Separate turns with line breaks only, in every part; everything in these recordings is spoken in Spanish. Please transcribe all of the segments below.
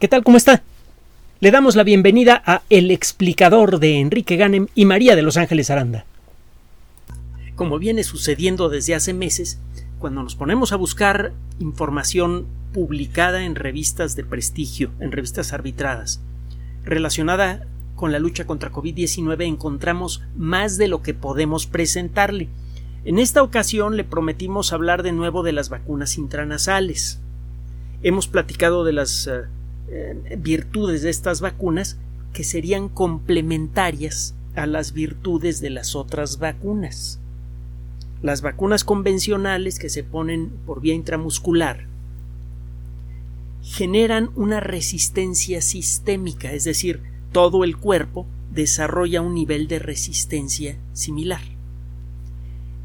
¿Qué tal? ¿Cómo está? Le damos la bienvenida a El explicador de Enrique Ganem y María de Los Ángeles Aranda. Como viene sucediendo desde hace meses, cuando nos ponemos a buscar información publicada en revistas de prestigio, en revistas arbitradas, relacionada con la lucha contra COVID-19, encontramos más de lo que podemos presentarle. En esta ocasión le prometimos hablar de nuevo de las vacunas intranasales. Hemos platicado de las uh, eh, virtudes de estas vacunas que serían complementarias a las virtudes de las otras vacunas. Las vacunas convencionales que se ponen por vía intramuscular generan una resistencia sistémica, es decir, todo el cuerpo desarrolla un nivel de resistencia similar.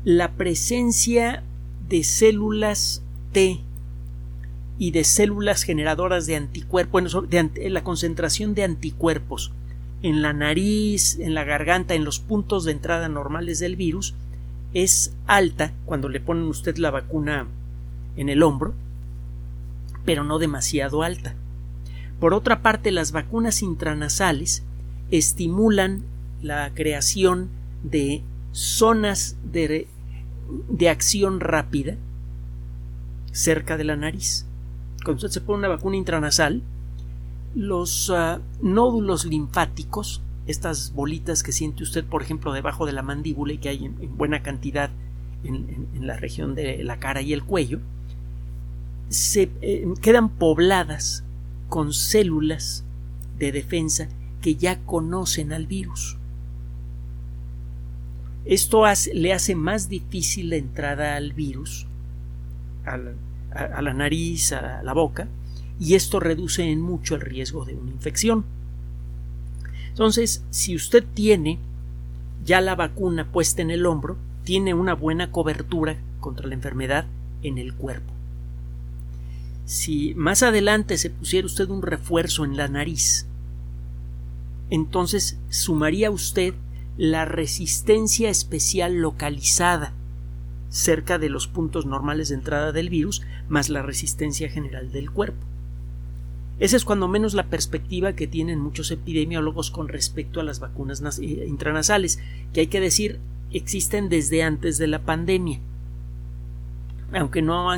La presencia de células T y de células generadoras de anticuerpos, de la concentración de anticuerpos en la nariz, en la garganta, en los puntos de entrada normales del virus, es alta cuando le ponen usted la vacuna en el hombro, pero no demasiado alta. Por otra parte, las vacunas intranasales estimulan la creación de zonas de, de acción rápida cerca de la nariz cuando usted se pone una vacuna intranasal, los uh, nódulos linfáticos, estas bolitas que siente usted, por ejemplo, debajo de la mandíbula y que hay en, en buena cantidad en, la región de la cara y el cuello, se eh, quedan pobladas con células de defensa que ya conocen al virus. Esto le hace más difícil la entrada al virus, al, a, la nariz, a la boca, y esto reduce en mucho el riesgo de una infección. Entonces, si usted tiene ya la vacuna puesta en el hombro, tiene una buena cobertura contra la enfermedad en el cuerpo. Si más adelante se pusiera usted un refuerzo en la nariz, entonces sumaría usted la resistencia especial localizada cerca de los puntos normales de entrada del virus más la resistencia general del cuerpo. Esa es cuando menos la perspectiva que tienen muchos epidemiólogos con respecto a las vacunas eh, intranasales, que hay que decir existen desde antes de la pandemia, aunque no,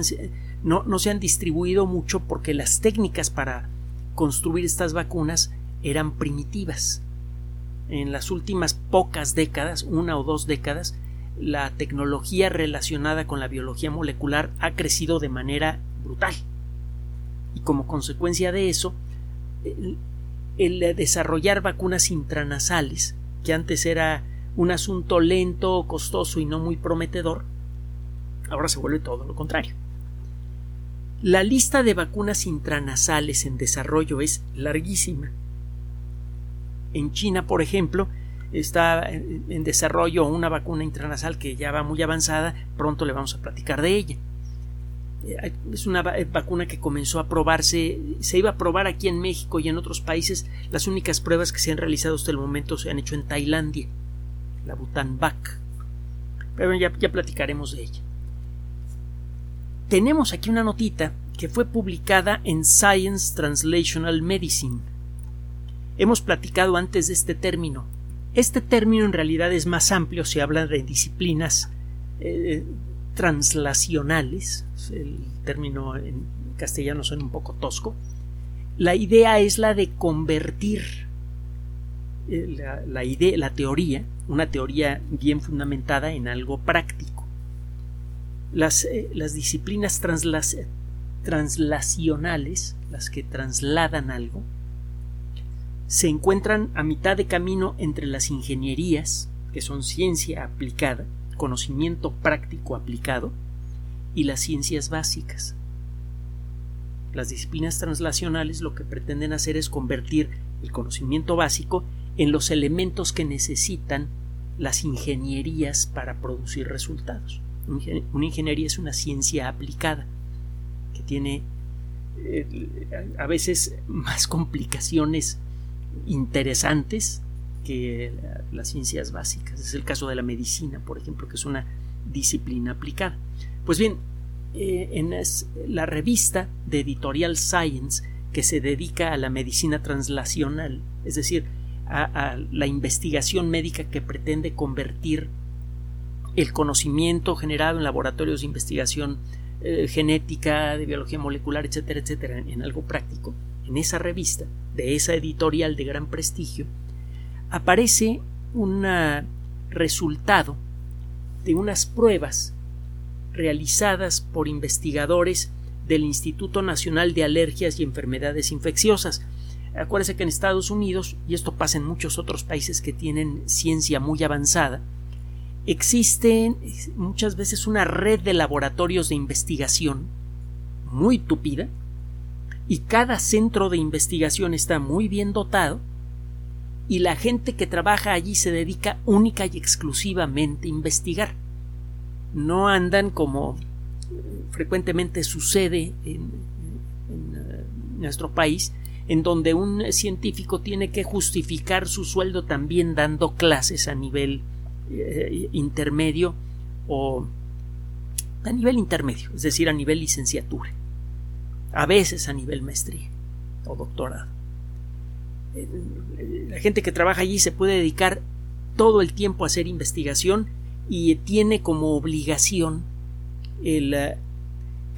no, no se han distribuido mucho porque las técnicas para construir estas vacunas eran primitivas. En las últimas pocas décadas, una o dos décadas, la tecnología relacionada con la biología molecular ha crecido de manera brutal. Y como consecuencia de eso, el, desarrollar vacunas intranasales, que antes era un asunto lento, costoso y no muy prometedor, ahora se vuelve todo lo contrario. La lista de vacunas intranasales en desarrollo es larguísima. En China, por ejemplo, está en desarrollo una vacuna intranasal que ya va muy avanzada, pronto le vamos a platicar de ella. Eh, es una eh, vacuna que comenzó a probarse, se iba a probar aquí en México y en otros países. Las únicas pruebas que se han realizado hasta el momento se han hecho en Tailandia, la Butanvac. Pero ya, ya platicaremos de ella. Tenemos aquí una notita que fue publicada en Science Translational Medicine. Hemos platicado antes de este término, este término en realidad es más amplio, se habla de disciplinas eh, translacionales, el término en castellano suena un poco tosco. La idea es la de convertir eh, la, idea, la teoría, una teoría bien fundamentada en algo práctico. Las, eh, las disciplinas translacionales, las que trasladan algo, se encuentran a mitad de camino entre las ingenierías, que son ciencia aplicada, conocimiento práctico aplicado, y las ciencias básicas. Las disciplinas translacionales lo que pretenden hacer es convertir el conocimiento básico en los elementos que necesitan las ingenierías para producir resultados. Una ingeniería es una ciencia aplicada que tiene eh, a veces más complicaciones interesantes que las ciencias básicas. Es el caso de la medicina, por ejemplo, que es una disciplina aplicada. Pues bien, eh, en la revista de Editorial Science que se dedica a la medicina translacional, es decir, a, la investigación médica que pretende convertir el conocimiento generado en laboratorios de investigación eh, genética, de biología molecular, etcétera, etcétera, en algo práctico, en esa revista, de esa editorial de gran prestigio, aparece un resultado de unas pruebas realizadas por investigadores del Instituto Nacional de Alergias y Enfermedades Infecciosas. Acuérdese que en Estados Unidos, y esto pasa en muchos otros países que tienen ciencia muy avanzada, existe muchas veces una red de laboratorios de investigación muy tupida y cada centro de investigación está muy bien dotado y la gente que trabaja allí se dedica única y exclusivamente a investigar. No andan como frecuentemente sucede en, eh, nuestro país, en donde un científico tiene que justificar su sueldo también dando clases a nivel eh, intermedio o a nivel intermedio, es decir, a nivel licenciatura, a veces a nivel maestría o doctorado. Eh, la gente que trabaja allí se puede dedicar todo el tiempo a hacer investigación y tiene como obligación el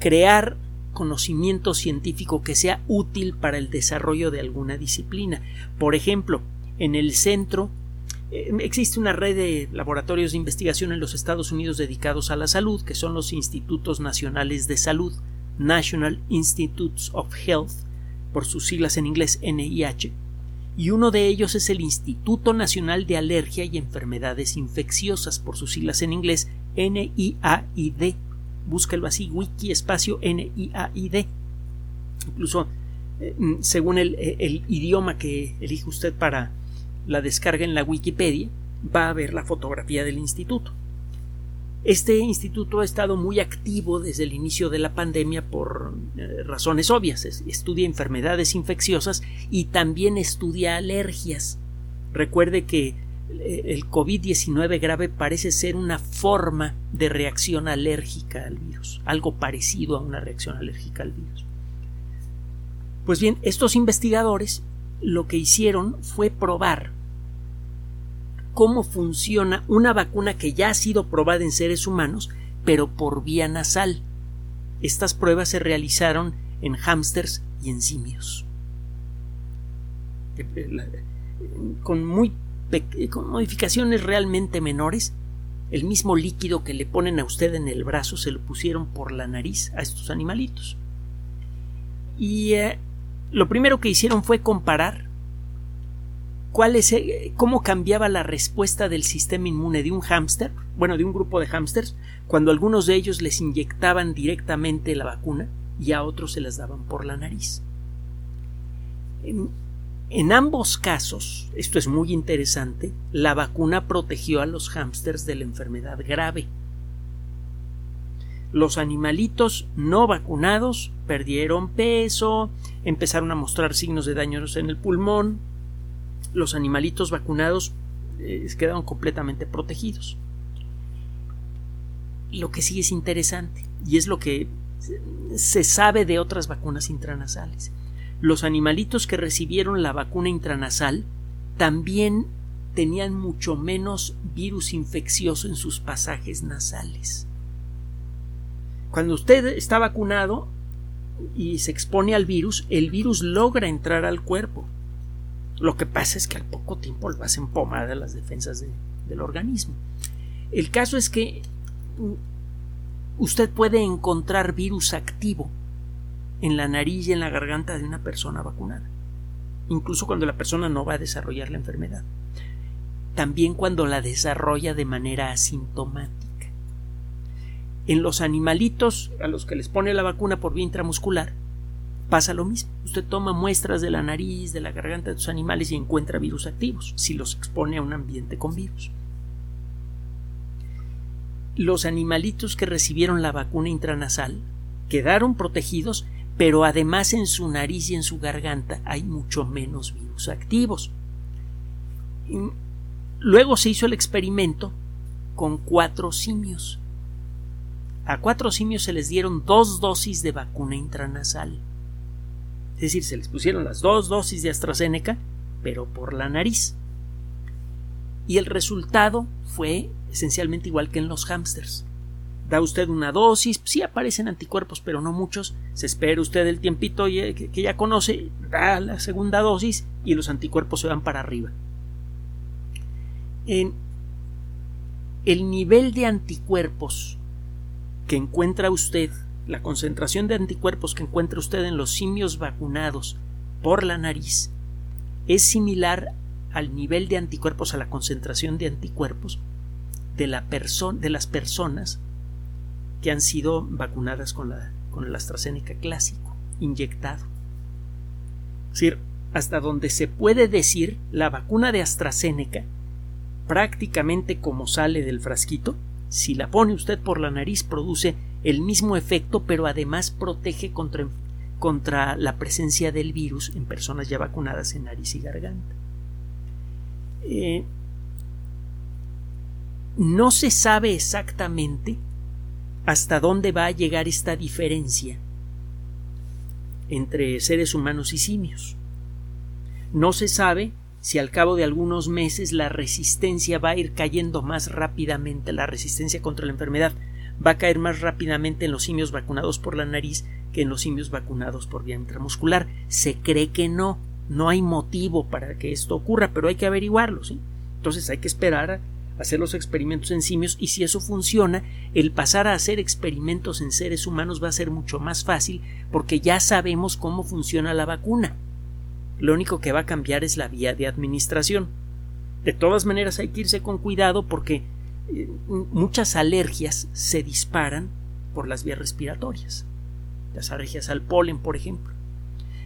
crear conocimiento científico que sea útil para el desarrollo de alguna disciplina. Por ejemplo, en el centro eh, existe una red de laboratorios de investigación en los Estados Unidos dedicados a la salud, que son los Institutos Nacionales de Salud, National Institutes of Health, por sus siglas en inglés NIH, y uno de ellos es el Instituto Nacional de Alergia y Enfermedades Infecciosas, por sus siglas en inglés NIAID búsquelo así, wiki espacio N-I-A-I-D. Incluso eh, mm, según el, eh, el, idioma que elige usted para la descarga en la Wikipedia, va a ver la fotografía del instituto. Este instituto ha estado muy activo desde el inicio de la pandemia por eh, razones obvias. Estudia enfermedades infecciosas y también estudia alergias. Recuerde que el COVID-19 grave parece ser una forma de reacción alérgica al virus, algo parecido a una reacción alérgica al virus. Pues bien, estos investigadores lo que hicieron fue probar cómo funciona una vacuna que ya ha sido probada en seres humanos, pero por vía nasal. Estas pruebas se realizaron en hámsters y en simios. Con muy con modificaciones realmente menores, el mismo líquido que le ponen a usted en el brazo se lo pusieron por la nariz a estos animalitos. Y eh, lo primero que hicieron fue comparar eh, cómo cambiaba la respuesta del sistema inmune de un hámster, bueno, de un grupo de hámsters, cuando algunos de ellos les inyectaban directamente la vacuna y a otros se las daban por la nariz. En ambos casos, esto es muy interesante, la vacuna protegió a los hámsters de la enfermedad grave. Los animalitos no vacunados perdieron peso, empezaron a mostrar signos de daños en el pulmón. Los animalitos vacunados eh, quedaron completamente protegidos. Lo que sí es interesante, y es lo que se sabe de otras vacunas intranasales los animalitos que recibieron la vacuna intranasal también tenían mucho menos virus infeccioso en sus pasajes nasales. Cuando usted está vacunado y se expone al virus, el virus logra entrar al cuerpo. Lo que pasa es que al poco tiempo lo hacen pomada las defensas del organismo. El caso es que usted puede encontrar virus activo en la nariz y en la garganta de una persona vacunada, incluso cuando la persona no va a desarrollar la enfermedad, también cuando la desarrolla de manera asintomática. En los animalitos a los que les pone la vacuna por vía intramuscular, pasa lo mismo. Usted toma muestras de la nariz, de la garganta de sus animales y encuentra virus activos, si los expone a un ambiente con virus. Los animalitos que recibieron la vacuna intranasal quedaron protegidos pero además en su nariz y en su garganta hay mucho menos virus activos. Luego se hizo el experimento con cuatro simios. A cuatro simios se les dieron dos dosis de vacuna intranasal. Es decir, se les pusieron las dos dosis de AstraZeneca, pero por la nariz. Y el resultado fue esencialmente igual que en los hámsters. Da usted una dosis, sí aparecen anticuerpos, pero no muchos. Se espera usted el tiempito que ya conoce, da la segunda dosis y los anticuerpos se van para arriba. En el nivel de anticuerpos que encuentra usted, la concentración de anticuerpos que encuentra usted en los simios vacunados por la nariz, es similar al nivel de anticuerpos, a la concentración de anticuerpos de, la de las personas que han sido vacunadas con, la, con el AstraZeneca clásico, inyectado. Es decir, hasta donde se puede decir, la vacuna de AstraZeneca, prácticamente como sale del frasquito, si la pone usted por la nariz produce el mismo efecto, pero además protege contra, contra la presencia del virus en personas ya vacunadas en nariz y garganta. Eh, no se sabe exactamente hasta dónde va a llegar esta diferencia entre seres humanos y simios. No se sabe si al cabo de algunos meses la resistencia va a ir cayendo más rápidamente, la resistencia contra la enfermedad va a caer más rápidamente en los simios vacunados por la nariz que en los simios vacunados por vía intramuscular. Se cree que no, no hay motivo para que esto ocurra, pero hay que averiguarlo, ¿sí? Entonces hay que esperar hacer los experimentos en simios y si eso funciona, el pasar a hacer experimentos en seres humanos va a ser mucho más fácil porque ya sabemos cómo funciona la vacuna. Lo único que va a cambiar es la vía de administración. De todas maneras hay que irse con cuidado porque eh, muchas alergias se disparan por las vías respiratorias. Las alergias al polen, por ejemplo.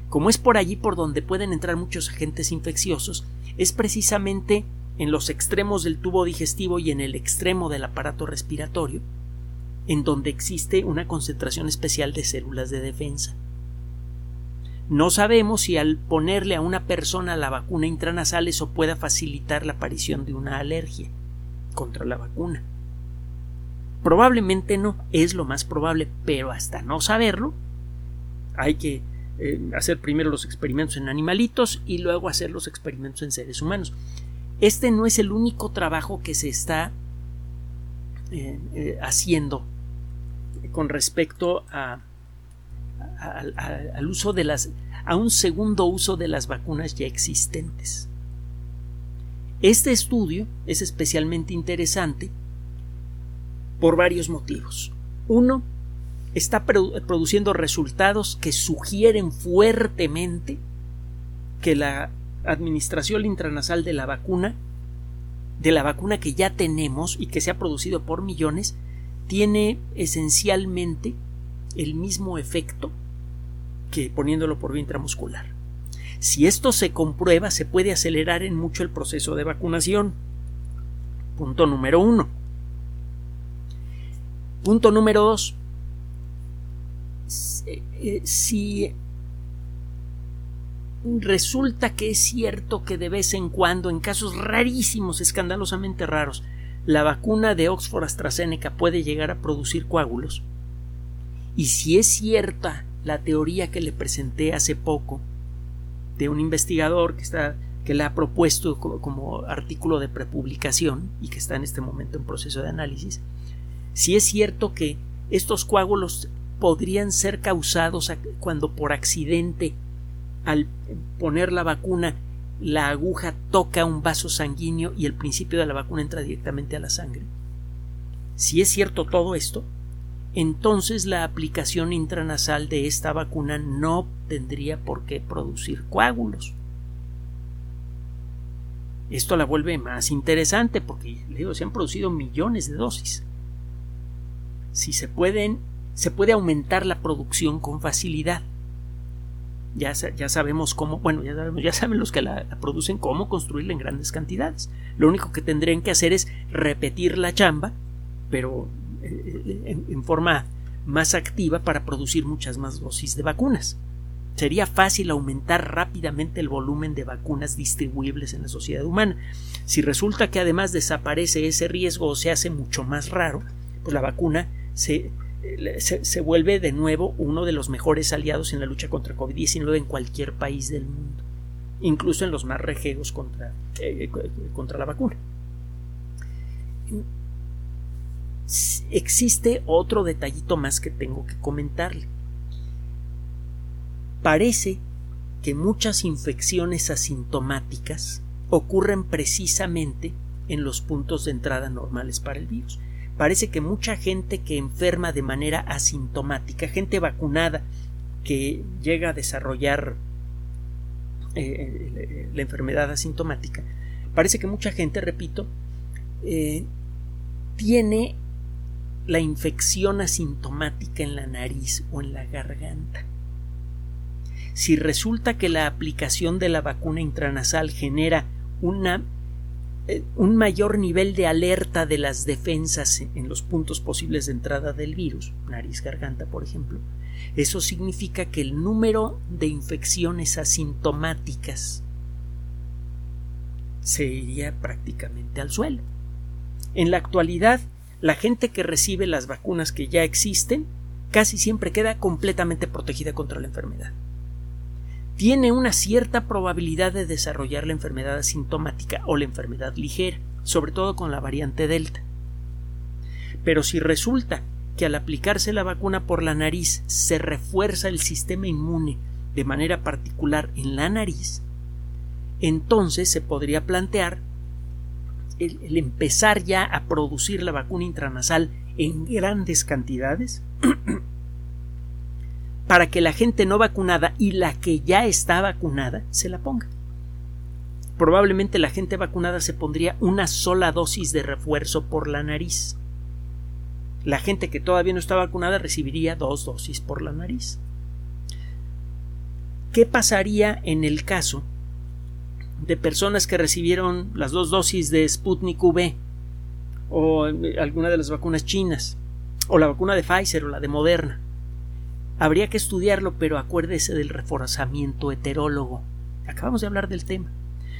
Como es por allí por donde pueden entrar muchos agentes infecciosos, es precisamente en los extremos del tubo digestivo y en el extremo del aparato respiratorio, en donde existe una concentración especial de células de defensa. No sabemos si al ponerle a una persona la vacuna intranasal eso pueda facilitar la aparición de una alergia contra la vacuna. Probablemente no, es lo más probable, pero hasta no saberlo, hay que eh, hacer primero los experimentos en animalitos y luego hacer los experimentos en seres humanos. Este no es el único trabajo que se está eh, eh, haciendo con respecto a, al uso de las a un segundo uso de las vacunas ya existentes. Este estudio es especialmente interesante por varios motivos. Uno, está produciendo resultados que sugieren fuertemente que la administración intranasal de la vacuna, de la vacuna que ya tenemos y que se ha producido por millones, tiene esencialmente el mismo efecto que poniéndolo por vía intramuscular. Si esto se comprueba, se puede acelerar en mucho el proceso de vacunación. Punto número uno. Punto número dos. Si resulta que es cierto que de vez en cuando, en casos rarísimos, escandalosamente raros, la vacuna de Oxford AstraZeneca puede llegar a producir coágulos. Y si es cierta la teoría que le presenté hace poco de un investigador que está que la ha propuesto como, como, artículo de prepublicación y que está en este momento en proceso de análisis, si es cierto que estos coágulos podrían ser causados cuando por accidente al poner la vacuna la aguja toca un vaso sanguíneo y el principio de la vacuna entra directamente a la sangre. Si es cierto todo esto, entonces la aplicación intranasal de esta vacuna no tendría por qué producir coágulos. Esto la vuelve más interesante porque digo, se han producido millones de dosis. Si se pueden, se puede aumentar la producción con facilidad ya, ya sabemos cómo, bueno, ya, ya saben los que la, producen cómo construirla en grandes cantidades. Lo único que tendrían que hacer es repetir la chamba, pero en, en forma más activa para producir muchas más dosis de vacunas. Sería fácil aumentar rápidamente el volumen de vacunas distribuibles en la sociedad humana. Si resulta que además desaparece ese riesgo o se hace mucho más raro, pues la vacuna se eh, se, vuelve de nuevo uno de los mejores aliados en la lucha contra COVID-19 en cualquier país del mundo, incluso en los más rejegos contra, eh, contra la vacuna. Existe otro detallito más que tengo que comentarle. Parece que muchas infecciones asintomáticas ocurren precisamente en los puntos de entrada normales para el virus. Parece que mucha gente que enferma de manera asintomática, gente vacunada que llega a desarrollar eh, la enfermedad asintomática, parece que mucha gente, repito, eh, tiene la infección asintomática en la nariz o en la garganta. Si resulta que la aplicación de la vacuna intranasal genera una eh, un mayor nivel de alerta de las defensas en los puntos posibles de entrada del virus, nariz, garganta, por ejemplo, eso significa que el número de infecciones asintomáticas se iría prácticamente al suelo. En la actualidad, la gente que recibe las vacunas que ya existen casi siempre queda completamente protegida contra la enfermedad tiene una cierta probabilidad de desarrollar la enfermedad asintomática o la enfermedad ligera, sobre todo con la variante Delta. Pero si resulta que al aplicarse la vacuna por la nariz se refuerza el sistema inmune de manera particular en la nariz, entonces se podría plantear el, empezar ya a producir la vacuna intranasal en grandes cantidades para que la gente no vacunada y la que ya está vacunada se la ponga. Probablemente la gente vacunada se pondría una sola dosis de refuerzo por la nariz. La gente que todavía no está vacunada recibiría dos dosis por la nariz. ¿Qué pasaría en el caso de personas que recibieron las dos dosis de Sputnik V o alguna de las vacunas chinas o la vacuna de Pfizer o la de Moderna? Habría que estudiarlo, pero acuérdese del reforzamiento heterólogo. Acabamos de hablar del tema.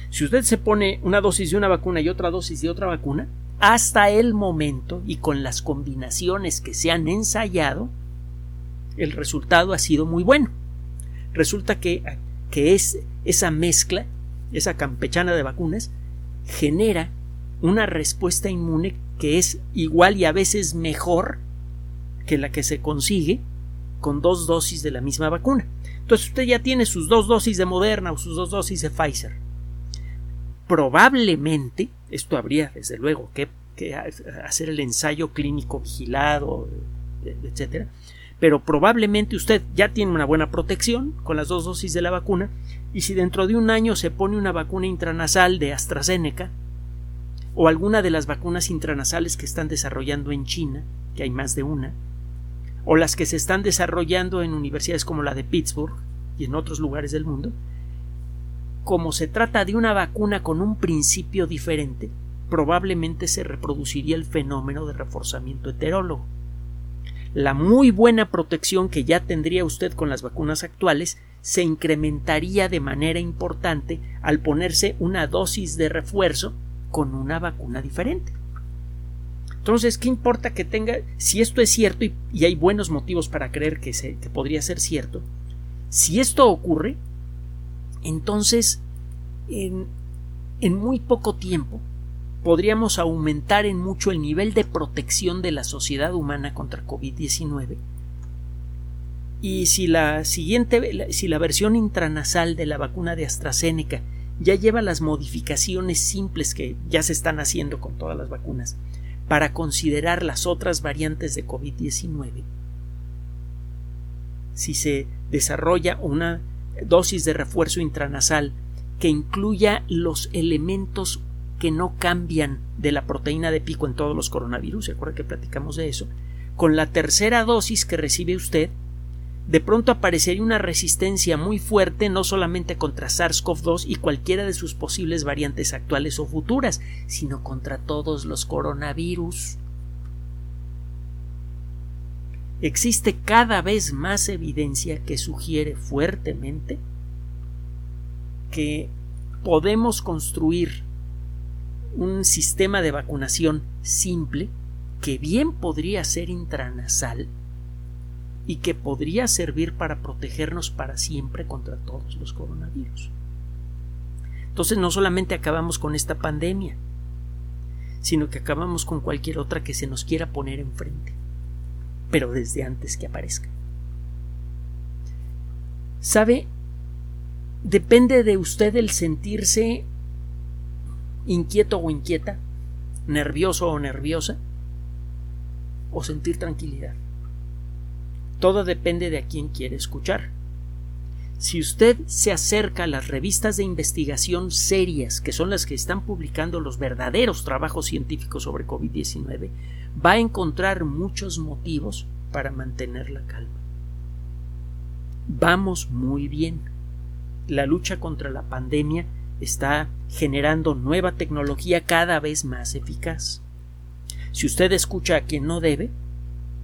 Si usted se pone una dosis de una vacuna y otra dosis de otra vacuna, hasta el momento y con las combinaciones que se han ensayado, el resultado ha sido muy bueno. Resulta que, que es, esa mezcla, esa campechana de vacunas, genera una respuesta inmune que es igual y a veces mejor que la que se consigue con dos dosis de la misma vacuna. Entonces usted ya tiene sus dos dosis de Moderna o sus dos dosis de Pfizer. Probablemente, esto habría desde luego que, hacer el ensayo clínico vigilado, etcétera, pero probablemente usted ya tiene una buena protección con las dos dosis de la vacuna y si dentro de un año se pone una vacuna intranasal de AstraZeneca o alguna de las vacunas intranasales que están desarrollando en China, que hay más de una, o las que se están desarrollando en universidades como la de Pittsburgh y en otros lugares del mundo, como se trata de una vacuna con un principio diferente, probablemente se reproduciría el fenómeno de reforzamiento heterólogo. La muy buena protección que ya tendría usted con las vacunas actuales se incrementaría de manera importante al ponerse una dosis de refuerzo con una vacuna diferente. Entonces, ¿qué importa que tenga, si esto es cierto y, hay buenos motivos para creer que, podría ser cierto, si esto ocurre, entonces en, en muy poco tiempo podríamos aumentar en mucho el nivel de protección de la sociedad humana contra COVID-19 y si la siguiente, si la versión intranasal de la vacuna de AstraZeneca ya lleva las modificaciones simples que ya se están haciendo con todas las vacunas, para considerar las otras variantes de COVID-19. Si se desarrolla una dosis de refuerzo intranasal que incluya los elementos que no cambian de la proteína de pico en todos los coronavirus, ¿se acuerda que platicamos de eso? Con la tercera dosis que recibe usted, de pronto aparecería una resistencia muy fuerte no solamente contra SARS-CoV-2 y cualquiera de sus posibles variantes actuales o futuras, sino contra todos los coronavirus. Existe cada vez más evidencia que sugiere fuertemente que podemos construir un sistema de vacunación simple que bien podría ser intranasal y que podría servir para protegernos para siempre contra todos los coronavirus. Entonces no solamente acabamos con esta pandemia, sino que acabamos con cualquier otra que se nos quiera poner enfrente, pero desde antes que aparezca. ¿Sabe? Depende de usted el sentirse inquieto o inquieta, nervioso o nerviosa, o sentir tranquilidad. Todo depende de a quién quiere escuchar. Si usted se acerca a las revistas de investigación serias, que son las que están publicando los verdaderos trabajos científicos sobre COVID-19, va a encontrar muchos motivos para mantener la calma. Vamos muy bien. La lucha contra la pandemia está generando nueva tecnología cada vez más eficaz. Si usted escucha a quien no debe,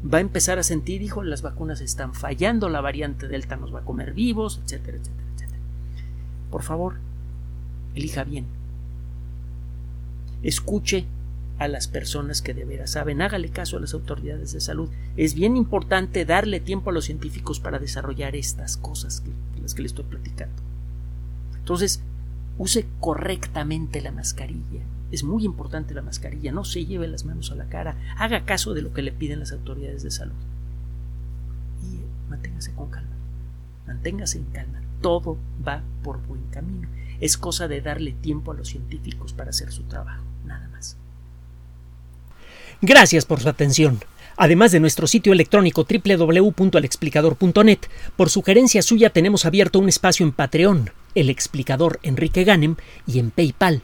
va a empezar a sentir, hijo, las vacunas están fallando, la variante Delta nos va a comer vivos, etcétera, etcétera, etcétera. Por favor, elija bien. Escuche a las personas que de veras saben, hágale caso a las autoridades de salud. Es bien importante darle tiempo a los científicos para desarrollar estas cosas que, las que le estoy platicando. Entonces, use correctamente la mascarilla. Es muy importante la mascarilla, no se lleve las manos a la cara, haga caso de lo que le piden las autoridades de salud. Y manténgase con calma, manténgase en calma, todo va por buen camino. Es cosa de darle tiempo a los científicos para hacer su trabajo, nada más.
Gracias por su atención. Además de nuestro sitio electrónico www.alexplicador.net, por sugerencia suya tenemos abierto un espacio en Patreon, el explicador Enrique Ganem, y en PayPal,